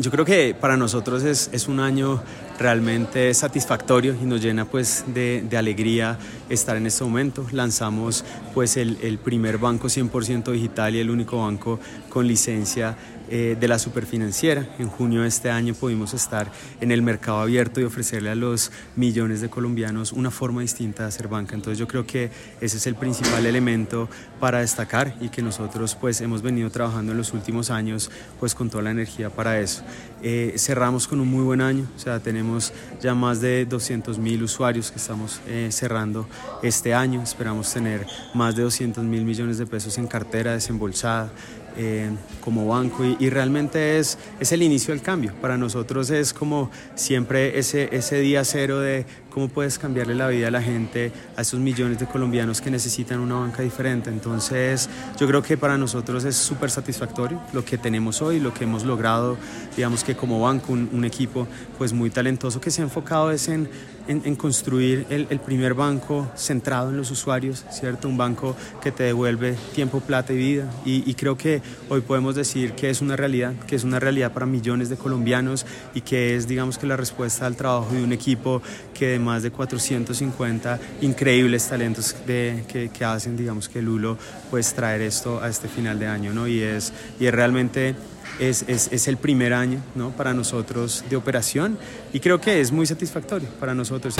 Yo creo que para nosotros es, es, un año realmente satisfactorio y nos llena pues de, de alegría estar en este momento. Lanzamos pues el, el primer banco 100% digital y el único banco con licencia eh, de la superfinanciera. En junio de este año pudimos estar en el mercado abierto y ofrecerle a los millones de colombianos una forma distinta de hacer banca. Entonces yo creo que ese es el principal elemento para destacar y que nosotros pues hemos venido trabajando en los últimos años pues con toda la energía para eso. Eh, cerramos con un muy buen año, o sea, tenemos ya más de 200 mil usuarios que estamos eh, cerrando este año. Esperamos tener más de 200 mil millones de pesos en cartera desembolsada. Eh, como banco y, y, realmente es, es el inicio del cambio. Para nosotros es como siempre ese, ese día cero de cómo puedes cambiarle la vida a la gente, a esos millones de colombianos que necesitan una banca diferente. Entonces yo creo que para nosotros es súper satisfactorio lo que tenemos hoy, lo que hemos logrado, digamos que como banco, un, un equipo pues muy talentoso que se ha enfocado es en, en, en construir el, el, primer banco centrado en los usuarios, ¿cierto? Un banco que te devuelve tiempo, plata y vida. Y, y creo que hoy podemos decir que es una realidad, que es una realidad para millones de colombianos y que es, digamos que la respuesta al trabajo de un equipo que de más de 450 increíbles talentos de, que, hacen, digamos, que Lulo pues traer esto a este final de año, ¿no? Y es, y es realmente es, es, es, el primer año ¿no? para nosotros de operación y creo que es muy satisfactorio para nosotros.